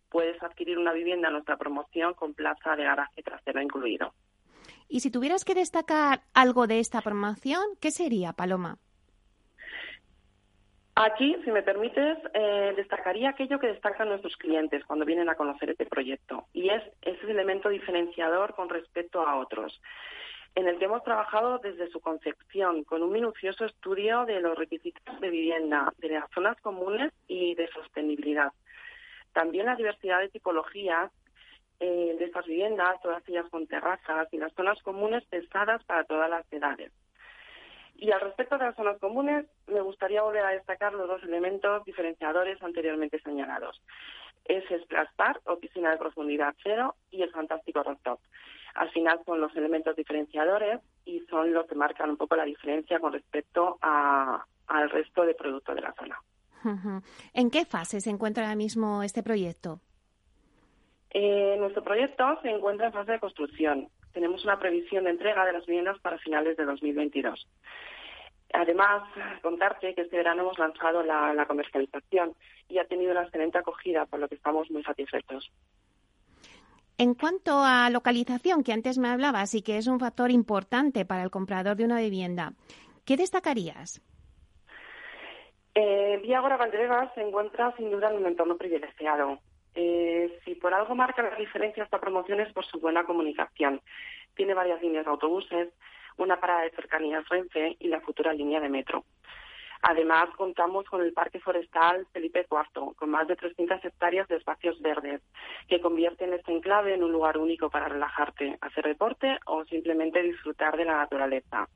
puedes adquirir una vivienda en nuestra promoción con plaza de garaje trasero incluido.
Y si tuvieras que destacar algo de esta promoción, ¿qué sería, Paloma?
Aquí, si me permites, eh, destacaría aquello que destacan nuestros clientes cuando vienen a conocer este proyecto, y es ese elemento diferenciador con respecto a otros, en el que hemos trabajado desde su concepción, con un minucioso estudio de los requisitos de vivienda, de las zonas comunes y de sostenibilidad. También la diversidad de tipologías eh, de estas viviendas, todas ellas con terrazas y las zonas comunes pensadas para todas las edades. Y al respecto de las zonas comunes, me gustaría volver a destacar los dos elementos diferenciadores anteriormente señalados. Ese Splash Park o piscina de profundidad cero y el fantástico rooftop. Al final son los elementos diferenciadores y son los que marcan un poco la diferencia con respecto al resto de productos de la zona.
¿En qué fase se encuentra ahora mismo este proyecto?
Eh, nuestro proyecto se encuentra en fase de construcción. Tenemos una previsión de entrega de las viviendas para finales de 2022. Además, contarte que este verano hemos lanzado la, comercialización y ha tenido una excelente acogida, por lo que estamos muy satisfechos.
En cuanto a localización, que antes me hablabas y que es un factor importante para el comprador de una vivienda, ¿qué destacarías?
Eh, Vía Agora se encuentra sin duda en un entorno privilegiado. Eh, si por algo marca la diferencia esta promoción es por su buena comunicación. Tiene varias líneas de autobuses, una parada de cercanías Renfe y la futura línea de metro. Además, contamos con el Parque Forestal Felipe IV, con más de 300 hectáreas de espacios verdes, que convierten este enclave en un lugar único para relajarte, hacer deporte o simplemente disfrutar de la naturaleza.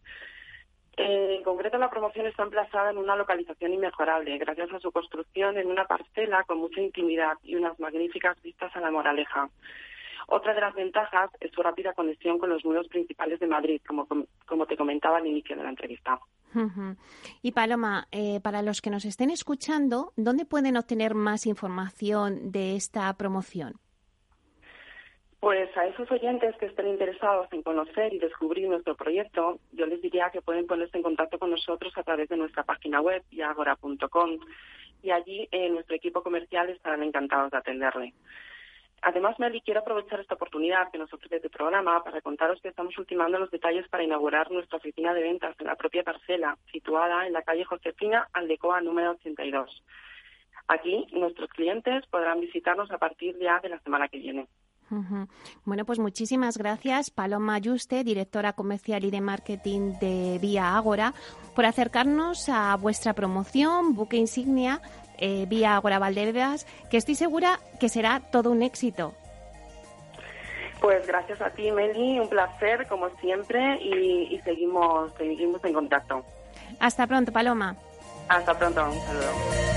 Eh, en concreto, la promoción está emplazada en una localización inmejorable, gracias a su construcción en una parcela con mucha intimidad y unas magníficas vistas a la Moraleja. Otra de las ventajas es su rápida conexión con los nudos principales de Madrid, como, como te comentaba al inicio de la entrevista.
Y Paloma, eh, para los que nos estén escuchando, ¿dónde pueden obtener más información de esta promoción?
Pues a esos oyentes que estén interesados en conocer y descubrir nuestro proyecto, yo les diría que pueden ponerse en contacto con nosotros a través de nuestra página web, yagora.com, y allí eh, nuestro equipo comercial estarán encantados de atenderle. Además, Meli, quiero aprovechar esta oportunidad que nos ofrece este programa para contaros que estamos ultimando los detalles para inaugurar nuestra oficina de ventas en la propia parcela, situada en la calle Josefina, Aldecoa número 82. Aquí, nuestros clientes podrán visitarnos a partir ya de la semana que viene.
Bueno, pues muchísimas gracias, Paloma Yuste, directora comercial y de marketing de Vía Ágora, por acercarnos a vuestra promoción, buque insignia eh, vía Agora Valdebebas, que estoy segura que será todo un éxito.
Pues gracias a ti, Meli, un placer como siempre y, y seguimos, seguimos en contacto.
Hasta pronto, Paloma.
Hasta pronto, un saludo.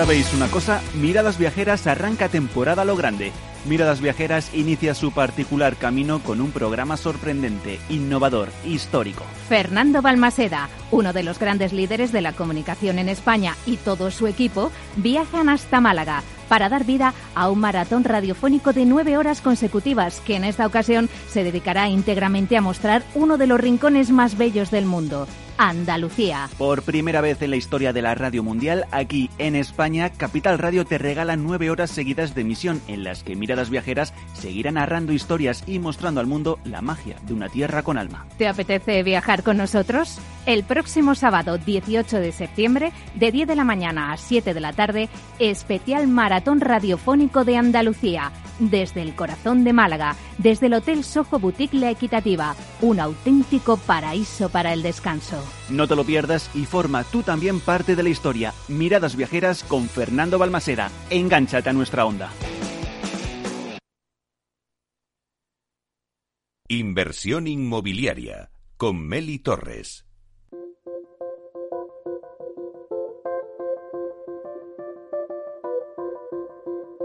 ¿Sabéis una cosa? Miradas Viajeras arranca temporada lo grande. Miradas Viajeras inicia su particular camino con un programa sorprendente, innovador, histórico.
Fernando Balmaseda, uno de los grandes líderes de la comunicación en España y todo su equipo, viajan hasta Málaga para dar vida a un maratón radiofónico de nueve horas consecutivas que en esta ocasión se dedicará íntegramente a mostrar uno de los rincones más bellos del mundo, Andalucía.
Por primera vez en la historia de la radio mundial, aquí en España, Capital Radio te regala nueve horas seguidas de emisión en las que miradas viajeras seguirán narrando historias y mostrando al mundo la magia de una tierra con alma.
¿Te apetece viajar con nosotros? El próximo sábado 18 de septiembre, de 10 de la mañana a 7 de la tarde, especial maratón radiofónico de Andalucía desde el corazón de Málaga, desde el Hotel Soho Boutique La Equitativa, un auténtico paraíso para el descanso.
No te lo pierdas y forma tú también parte de la historia. Miradas viajeras con Fernando Balmaseda. Engánchate a nuestra onda.
Inversión inmobiliaria con Meli Torres.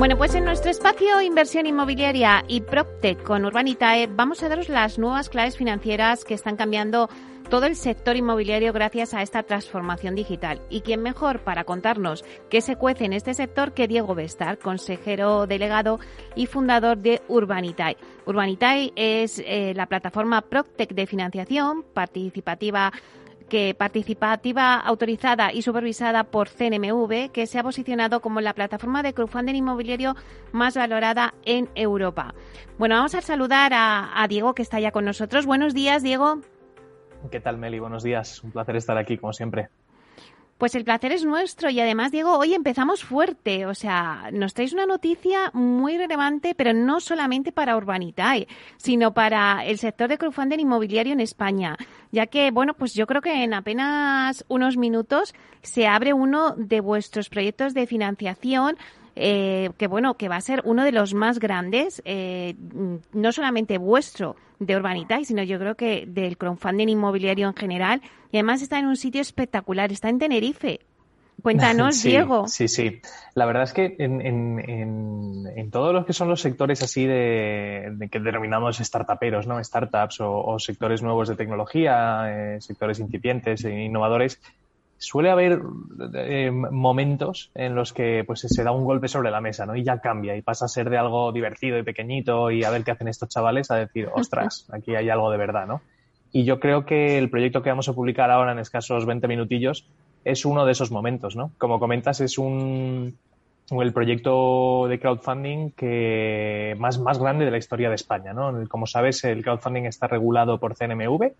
Bueno, pues en nuestro espacio Inversión Inmobiliaria y PropTech con Urbanitae vamos a daros las nuevas claves financieras que están cambiando todo el sector inmobiliario gracias a esta transformación digital. ¿Y quién mejor para contarnos qué se cuece en este sector que Diego Bestar, consejero delegado y fundador de Urbanitae? Urbanitae es eh, la plataforma Proctec de financiación participativa que participativa autorizada y supervisada por CNMV, que se ha posicionado como la plataforma de crowdfunding inmobiliario más valorada en Europa. Bueno, vamos a saludar a Diego, que está ya con nosotros. Buenos días, Diego.
¿Qué tal, Meli? Buenos días. Un placer estar aquí, como siempre.
Pues el placer es nuestro y además, Diego, hoy empezamos fuerte. O sea, nos traéis una noticia muy relevante, pero no solamente para Urbanitae, sino para el sector de crowdfunding inmobiliario en España. Ya que, bueno, pues yo creo que en apenas unos minutos se abre uno de vuestros proyectos de financiación eh, que bueno, que va a ser uno de los más grandes, eh, no solamente vuestro de Urbanitae, sino yo creo que del crowdfunding inmobiliario en general. Y además está en un sitio espectacular, está en Tenerife. Cuéntanos, [LAUGHS] Diego.
Sí, sí. La verdad es que en, en, en, todos los que son los sectores así de, que denominamos startuperos, ¿no? Startups o, sectores nuevos de tecnología, eh, sectores incipientes e innovadores, suele haber eh, momentos en los que pues se da un golpe sobre la mesa, ¿no? Y ya cambia y pasa a ser de algo divertido y pequeñito y a ver qué hacen estos chavales a decir, ostras, [LAUGHS] aquí hay algo de verdad, ¿no? Y yo creo que el proyecto que vamos a publicar ahora en escasos 20 minutillos es uno de esos momentos, ¿no? Como comentas, es un el proyecto de crowdfunding que más, más grande de la historia de España, ¿no? Como sabes, el crowdfunding está regulado por CNMV,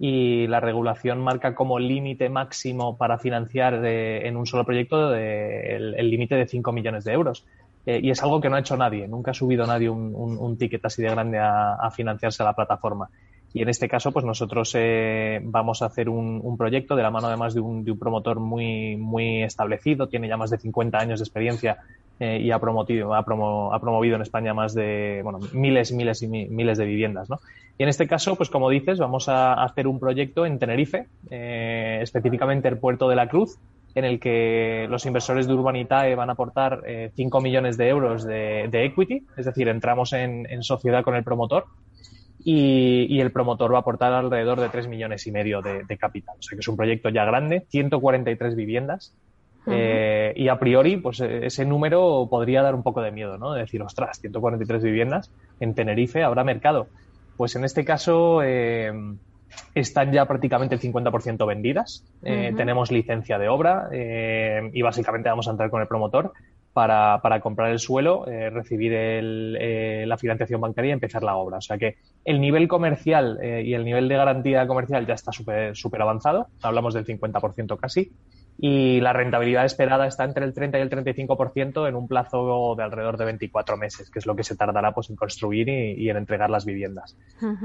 y la regulación marca como límite máximo para financiar en un solo proyecto el límite de 5 millones de euros. Eh, y es algo que no ha hecho nadie, nunca ha subido nadie un, un, ticket así de grande a, financiarse a la plataforma. Y en este caso, pues nosotros eh, vamos a hacer un, proyecto de la mano además de un, de un promotor muy, muy establecido, tiene ya más de 50 años de experiencia eh, y ha, promovido, ha, ha, promovido en España más de bueno, miles, miles y miles de viviendas. ¿no? Y en este caso, pues como dices, vamos a hacer un proyecto en Tenerife, eh, específicamente el Puerto de la Cruz, en el que los inversores de Urbanitae van a aportar eh, 5 millones de euros de, equity, es decir, entramos en, sociedad con el promotor y, el promotor va a aportar alrededor de 3 millones y medio de, de capital. O sea que es un proyecto ya grande, 143 viviendas eh, y a priori, pues eh, ese número podría dar un poco de miedo, ¿no? De decir, ostras, 143 viviendas en Tenerife, habrá mercado. Pues en este caso eh, están ya prácticamente el 50% vendidas. Tenemos licencia de obra y básicamente vamos a entrar con el promotor para, para comprar el suelo, recibir el, la financiación bancaria y empezar la obra. O sea que el nivel comercial y el nivel de garantía comercial ya está súper avanzado. Hablamos del 50% casi y la rentabilidad esperada está entre el 30 y el 35% en un plazo de alrededor de 24 meses, que es lo que se tardará pues, en construir y, en entregar las viviendas.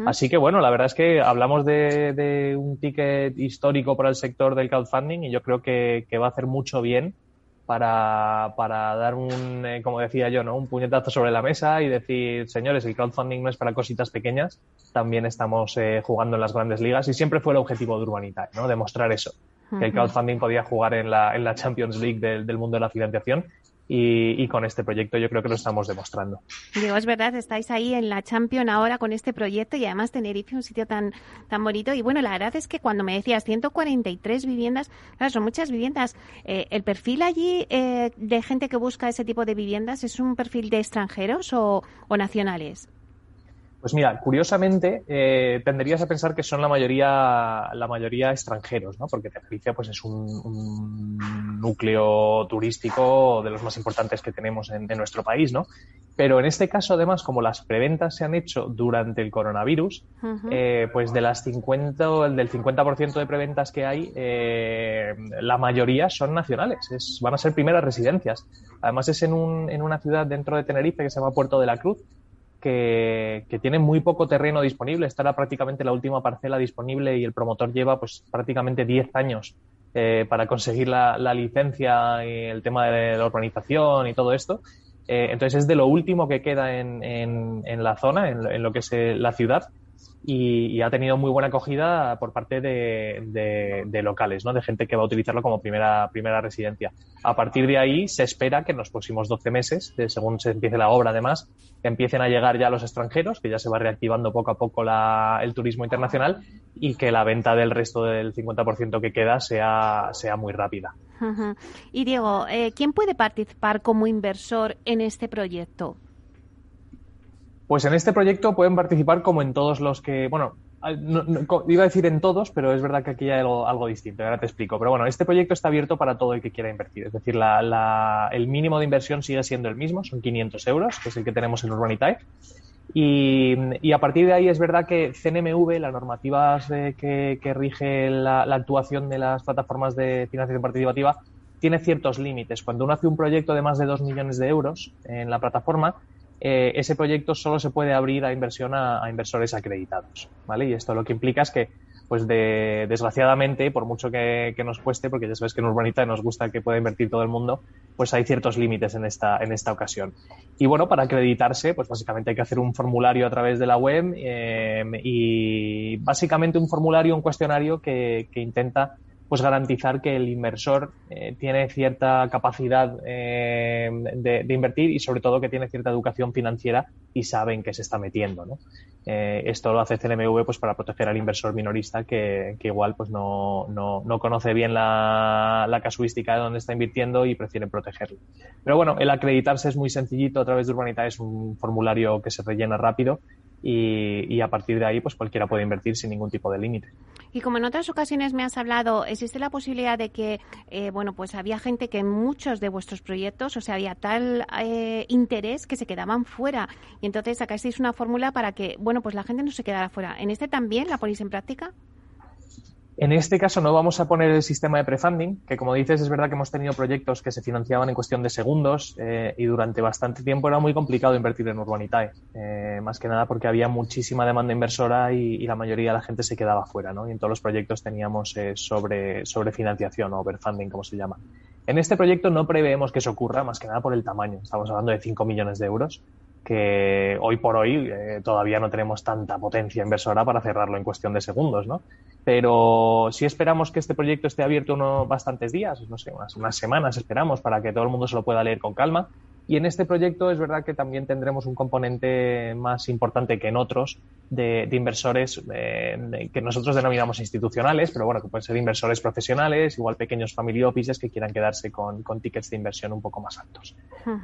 Así que bueno, la verdad es que hablamos de, un ticket histórico para el sector del crowdfunding y yo creo que, va a hacer mucho bien para, para dar un, eh, como decía yo, ¿no? un puñetazo sobre la mesa y decir, señores, el crowdfunding no es para cositas pequeñas, también estamos eh, jugando en las grandes ligas y siempre fue el objetivo de Urbanita, ¿no? demostrar eso que el crowdfunding podía jugar en la, en la Champions League del, mundo de la financiación y, con este proyecto yo creo que lo estamos demostrando.
Digo, es verdad, estáis ahí en la Champions ahora con este proyecto y además Tenerife, un sitio tan, tan bonito. Y bueno, la verdad es que cuando me decías 143 viviendas, claro, son muchas viviendas. Eh, ¿El perfil allí eh, de gente que busca ese tipo de viviendas es un perfil de extranjeros o, o nacionales?
Pues mira, curiosamente eh, tendrías a pensar que son la mayoría, la mayoría extranjeros, ¿no? Porque Tenerife pues, es un, núcleo turístico de los más importantes que tenemos en, nuestro país, ¿no? Pero en este caso, además, como las preventas se han hecho durante el coronavirus, eh, pues de las 50, del 50% de preventas que hay, eh, la mayoría son nacionales, es, van a ser primeras residencias. Además es en, un, en una ciudad dentro de Tenerife que se llama Puerto de la Cruz, que, tiene muy poco terreno disponible. Estará prácticamente la última parcela disponible y el promotor lleva pues prácticamente 10 años eh, para conseguir la, licencia y el tema de la urbanización y todo esto. Eh, entonces es de lo último que queda en, en, la zona, en, en, lo que es eh, la ciudad y, ha tenido muy buena acogida por parte de, de, locales, ¿no? de gente que va a utilizarlo como primera, primera residencia. A partir de ahí se espera que en los próximos 12 meses, según se empiece la obra además, empiecen a llegar ya los extranjeros, que ya se va reactivando poco a poco la, el turismo internacional y que la venta del resto del 50% que queda sea, sea muy rápida.
Y Diego, eh, ¿quién puede participar como inversor en este proyecto?
Pues en este proyecto pueden participar como en todos los que, bueno, iba a decir en todos, pero es verdad que aquí hay algo, distinto, ahora te explico. Pero bueno, este proyecto está abierto para todo el que quiera invertir. Es decir, el mínimo de inversión sigue siendo el mismo, son 500 euros, que es el que tenemos en Urbanitae. Y, a partir de ahí es verdad que CNMV, la normativa que, que, rige la, actuación de las plataformas de financiación participativa, tiene ciertos límites. Cuando uno hace un proyecto de más de 2 millones de euros en la plataforma, eh, ese proyecto solo se puede abrir a inversión a, inversores acreditados. ¿vale? Y esto lo que implica es que pues de, desgraciadamente, por mucho que, nos cueste, porque ya sabes que en Urbanita nos gusta que pueda invertir todo el mundo, pues hay ciertos límites en esta, en esta ocasión. Y bueno, para acreditarse, pues básicamente hay que hacer un formulario a través de la web eh, y básicamente un formulario, un cuestionario que, que intenta pues garantizar que el inversor eh, tiene cierta capacidad eh, de, invertir y sobre todo que tiene cierta educación financiera y sabe en qué se está metiendo. ¿no? Eh, esto lo hace CNMV pues para proteger al inversor minorista que, igual pues no, no, no conoce bien la, la, casuística de dónde está invirtiendo y prefiere protegerlo. Pero bueno, el acreditarse es muy sencillito a través de Urbanita, es un formulario que se rellena rápido y, a partir de ahí pues cualquiera puede invertir sin ningún tipo de límite.
Y como en otras ocasiones me has hablado, existe la posibilidad de que, eh, bueno, pues había gente que en muchos de vuestros proyectos, o sea, había tal eh, interés que se quedaban fuera. Y entonces sacasteis una fórmula para que, bueno, pues la gente no se quedara fuera. ¿En este también la ponéis en práctica?
En este caso no vamos a poner el sistema de prefunding, que como dices es verdad que hemos tenido proyectos que se financiaban en cuestión de segundos eh, y durante bastante tiempo era muy complicado invertir en Urbanitae, eh, más que nada porque había muchísima demanda inversora y, la mayoría de la gente se quedaba fuera, ¿no? Y en todos los proyectos teníamos eh, sobre, sobre financiación o overfunding, como se llama. En este proyecto no preveemos que eso ocurra, más que nada por el tamaño. Estamos hablando de 5 millones de euros que hoy por hoy todavía no tenemos tanta potencia inversora para cerrarlo en cuestión de segundos, ¿no? Pero si esperamos que este proyecto esté abierto unos bastantes días, no sé, unas, unas semanas esperamos para que todo el mundo se lo pueda leer con calma y en este proyecto es verdad que también tendremos un componente más importante que en otros de, inversores eh, que nosotros denominamos institucionales, pero bueno, que pueden ser inversores profesionales, igual pequeños family offices que quieran quedarse con, tickets de inversión un poco más altos.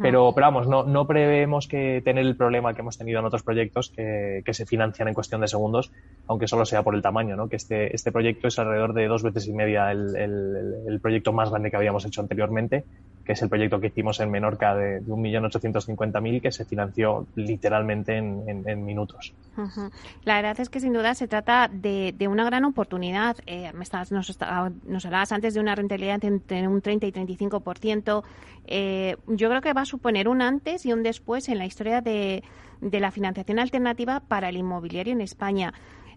pero, pero vamos, no, no preveemos que tener el problema que hemos tenido en otros proyectos que, se financian en cuestión de segundos, aunque solo sea por el tamaño, ¿no? que este, este proyecto es alrededor de dos veces y media el, el proyecto más grande que habíamos hecho anteriormente que es el proyecto que hicimos en Menorca de, de 1.850.000 que se financió literalmente en, minutos.
La verdad es que sin duda se trata de, una gran oportunidad. Eh, nos, hablabas antes de una rentabilidad entre un 30 y 35%. Eh, yo creo que va a suponer un antes y un después en la historia de, de la financiación alternativa para el inmobiliario en España.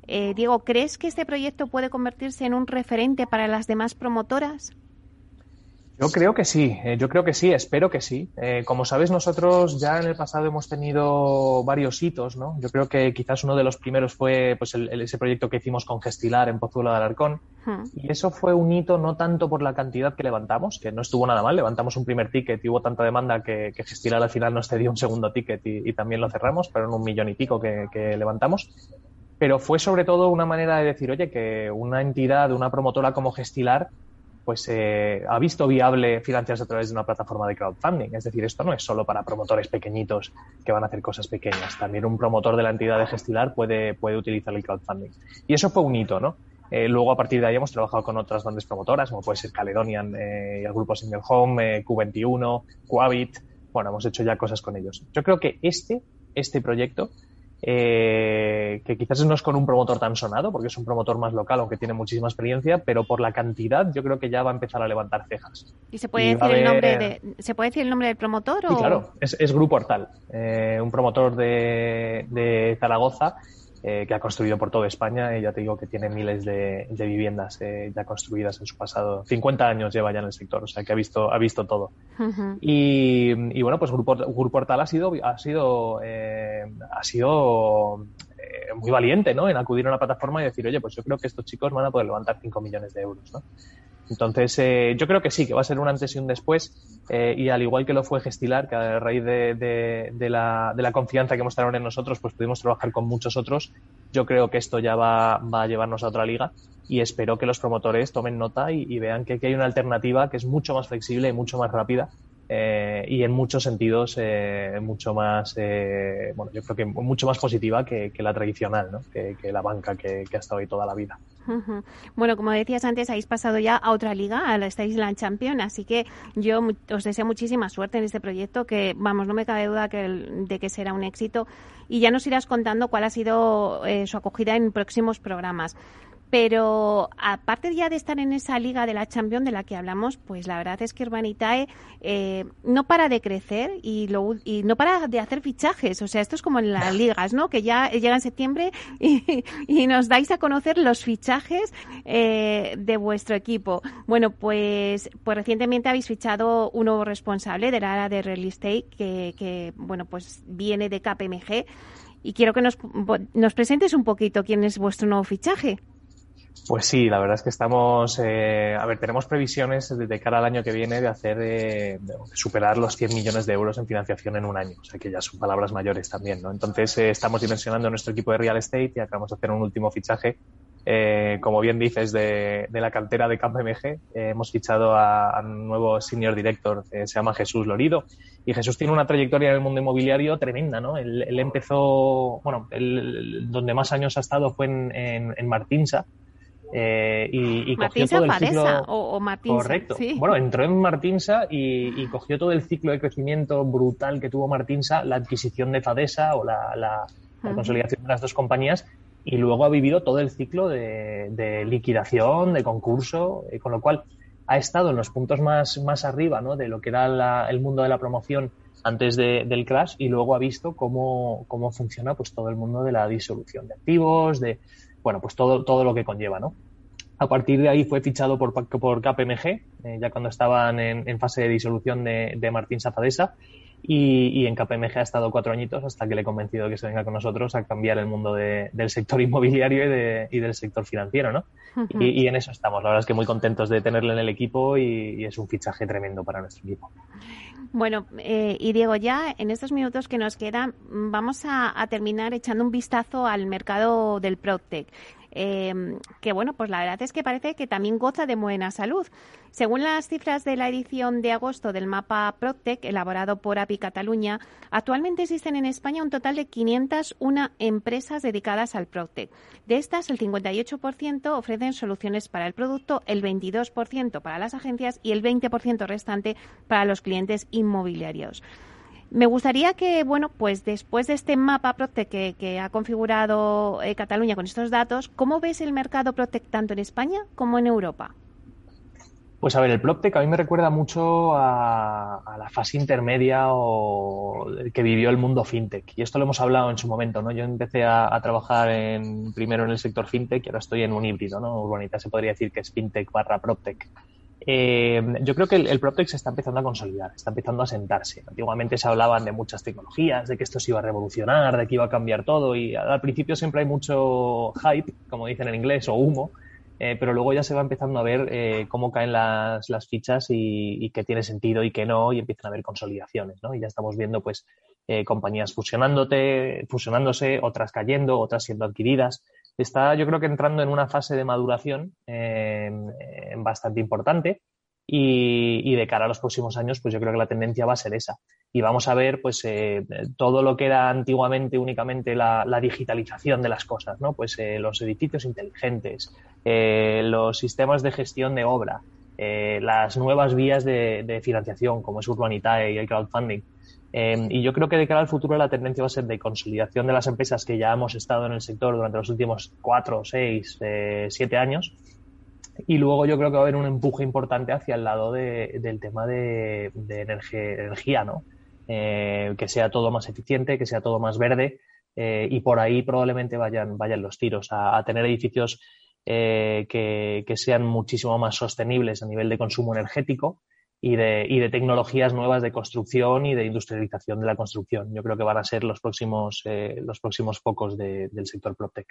Eh, Diego, ¿crees que este proyecto puede convertirse en un referente para las demás promotoras?
Yo creo que sí, eh, yo creo que sí, espero que sí. Eh, como sabes, nosotros ya en el pasado hemos tenido varios hitos, ¿no? Yo creo que quizás uno de los primeros fue pues, ese proyecto que hicimos con Gestilar en Pozuelo de Alarcón. Hmm. Y eso fue un hito no tanto por la cantidad que levantamos, que no estuvo nada mal, levantamos un primer ticket y hubo tanta demanda que, que Gestilar al final nos cedió un segundo ticket y, también lo cerramos, pero en un millón y pico que, que levantamos pero fue sobre todo una manera de decir, oye, que una entidad, una promotora como Gestilar pues eh, ha visto viable financiarse a través de una plataforma de crowdfunding. Es decir, esto no es solo para promotores pequeñitos que van a hacer cosas pequeñas. También un promotor de la entidad de Gestilar puede, puede utilizar el crowdfunding. Y eso fue un hito, ¿no? Eh, luego, a partir de ahí, hemos trabajado con otras grandes promotoras, como puede ser Caledonian, eh, el grupo Single Home, eh, Q21, Coavit. Bueno, hemos hecho ya cosas con ellos. Yo creo que este, este proyecto eh, que quizás no es con un promotor tan sonado, porque es un promotor más local, aunque tiene muchísima experiencia, pero por la cantidad yo creo que ya va a empezar a levantar cejas.
¿Y se puede, decir, el nombre de, ¿se puede decir el nombre del promotor?
Sí, claro, es, Grupo Hortal, eh, un promotor de, de Zaragoza eh, que ha construido por toda España y ya te digo que tiene miles de, viviendas eh, ya construidas en su pasado. 50 años lleva ya en el sector, o sea que ha visto, ha visto todo. y, y, bueno, pues Grupo, Grupo Portal ha sido, ha sido, eh, ha sido muy valiente ¿no? en acudir a una plataforma y decir, oye, pues yo creo que estos chicos van a poder levantar 5 millones de euros. ¿no? Entonces, eh, yo creo que sí, que va a ser un antes y un después. Eh, y al igual que lo fue Gestilar, que a raíz de, la, de, la, confianza que mostraron en nosotros, pues pudimos trabajar con muchos otros. Yo creo que esto ya va, va a llevarnos a otra liga y espero que los promotores tomen nota y, vean que aquí hay una alternativa que es mucho más flexible y mucho más rápida eh, y en muchos sentidos eh, mucho más, eh, bueno, yo creo que mucho más positiva que, la tradicional, ¿no? que, la banca que, ha estado ahí toda la vida.
Bueno, como decías antes, habéis pasado ya a otra liga, a la Island Champion, así que yo os deseo muchísima suerte en este proyecto, que vamos, no me cabe duda de que será un éxito. Y ya nos irás contando cuál ha sido su acogida en próximos programas. Pero aparte ya de estar en esa liga de la Champions de la que hablamos, pues la verdad es que Urbanitae eh, no para de crecer y, lo, y no para de hacer fichajes. O sea, esto es como en las ligas, ¿no? Que ya llega en septiembre y, nos dais a conocer los fichajes eh, de vuestro equipo. Bueno, pues, pues recientemente habéis fichado un nuevo responsable de la área de real estate que, que bueno, pues viene de KPMG. Y quiero que nos, nos presentes un poquito quién es vuestro nuevo fichaje.
Pues sí, la verdad es que estamos, eh, a ver, tenemos previsiones de cara al año que viene de hacer, eh, de superar los 100 millones de euros en financiación en un año, o sea que ya son palabras mayores también, ¿no? Entonces eh, estamos dimensionando nuestro equipo de real estate y acabamos de hacer un último fichaje, eh, como bien dices, de, de la cantera de KPMG. hemos fichado a, un nuevo senior director, se llama Jesús Lorido, y Jesús tiene una trayectoria en el mundo inmobiliario tremenda, ¿no? Él, empezó, bueno, él, donde más años ha estado fue en, en, en Martinsa, eh, y, cogió todo el ciclo
o,
correcto. Bueno entró en Martinsa y, cogió todo el ciclo de crecimiento brutal que tuvo Martinsa la adquisición de Fadesa o la, consolidación de las dos compañías y luego ha vivido todo el ciclo de, liquidación de concurso eh, con lo cual ha estado en los puntos más, más arriba ¿no? de lo que era el mundo de la promoción antes del crash y luego ha visto cómo, cómo funciona pues todo el mundo de la disolución de activos, de bueno, pues todo, todo lo que conlleva, ¿no? A partir de ahí fue fichado por, por KPMG, eh, ya cuando estaban en, fase de disolución de, de Martín Safadesa, y, en KPMG ha estado cuatro añitos hasta que le he convencido que se venga con nosotros a cambiar el mundo del sector [LAUGHS] inmobiliario y, del sector financiero, ¿no? y, en eso estamos. La verdad es que muy contentos de tenerle en el equipo y, es un fichaje tremendo para nuestro equipo.
Bueno, eh, y Diego, ya en estos minutos que nos quedan, vamos a, a terminar echando un vistazo al mercado del PropTech eh, que bueno, pues la verdad es que parece que también goza de buena salud. Según las cifras de la edición de agosto del mapa Protec, elaborado por API Cataluña, actualmente existen en España un total de 501 empresas dedicadas al Protec. De estas, el 58% ofrecen soluciones para el producto, el 22% para las agencias y el 20% restante para los clientes inmobiliarios. Me gustaría que, bueno, pues después de este mapa Protec que, ha configurado eh, Cataluña con estos datos, ¿cómo ves el mercado Protec tanto en España como en Europa?
Pues a ver, el PropTech a mí me recuerda mucho a, la fase intermedia o que vivió el mundo fintech. Y esto lo hemos hablado en su momento, ¿no? Yo empecé a, trabajar en, primero en el sector fintech y ahora estoy en un híbrido, ¿no? Urbanita se podría decir que es fintech barra PropTech. Eh, yo creo que el, el PropTech se está empezando a consolidar, está empezando a sentarse. Antiguamente se hablaban de muchas tecnologías, de que esto se iba a revolucionar, de que iba a cambiar todo y al, principio siempre hay mucho hype, como dicen en inglés, o humo, eh, pero luego ya se va empezando a ver eh, cómo caen las, fichas y, y qué tiene sentido y qué no y empiezan a haber consolidaciones, ¿no? Y ya estamos viendo pues compañías fusionándote, fusionándose, otras cayendo, otras siendo adquiridas está yo creo que entrando en una fase de maduración eh, bastante importante. Y, de cara a los próximos años pues yo creo que la tendencia va a ser esa. Y vamos a ver pues eh, todo lo que era antiguamente únicamente la, digitalización de las cosas no pues eh, los edificios inteligentes los sistemas de gestión de obra las nuevas vías de, de financiación como es Urbanitae y el crowdfunding Em, y yo creo que de cara al futuro la tendencia va a ser de consolidación de las empresas que ya hemos estado en el sector durante los últimos cuatro, seis, eh, siete años. Y luego yo creo que va a haber un empuje importante hacia el lado del tema de, energía, ¿no? Eh, que sea todo más eficiente, que sea todo más verde. Eh, y por ahí probablemente vayan, vayan los tiros a, tener edificios que, que, sean muchísimo más sostenibles a nivel de consumo energético y de, y de tecnologías nuevas de construcción y de industrialización de la construcción. Yo creo que van a ser los próximos, eh, los próximos focos del sector PropTech.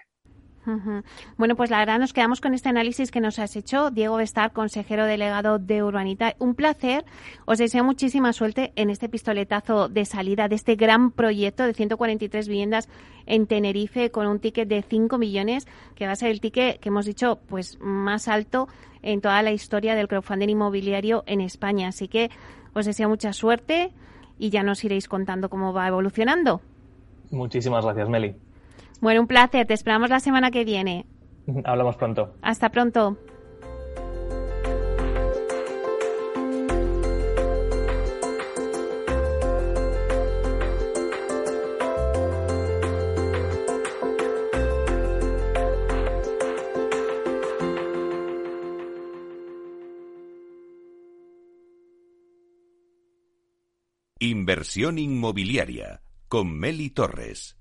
Bueno, pues la verdad nos quedamos con este análisis que nos has hecho, Diego Bestar, consejero delegado de Urbanita. Un placer. Os deseo muchísima suerte en este pistoletazo de salida de este gran proyecto de 143 viviendas en Tenerife con un ticket de 5 millones, que va a ser el ticket que hemos dicho pues más alto en toda la historia del crowdfunding inmobiliario en España. Así que Os deseo mucha suerte y ya nos iréis contando cómo va evolucionando.
Muchísimas gracias, Meli.
Bueno, un placer. Te esperamos la semana que viene. [LAUGHS]
Hablamos pronto.
Hasta pronto.
Inversión inmobiliaria con Meli Torres.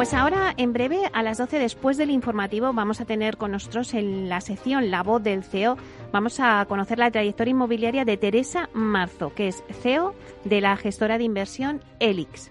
Pues ahora en breve, a las 12 después del informativo, vamos a tener con nosotros en la sección La voz del CEO, vamos a conocer la trayectoria inmobiliaria de Teresa Marzo, que es CEO de la gestora de inversión Elix.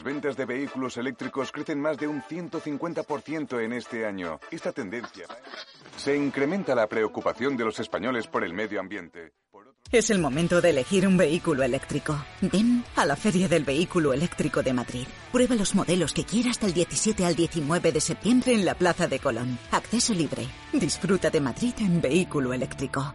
Las ventas de vehículos eléctricos crecen más de un 150% en este año. Esta tendencia se incrementa la preocupación de los españoles por el medio ambiente.
Es el momento de elegir un vehículo eléctrico. Ven a la Feria del Vehículo Eléctrico de Madrid. Prueba los modelos que quieras del 17 al 19 de septiembre en la Plaza de Colón. Acceso libre. Disfruta de Madrid en vehículo eléctrico.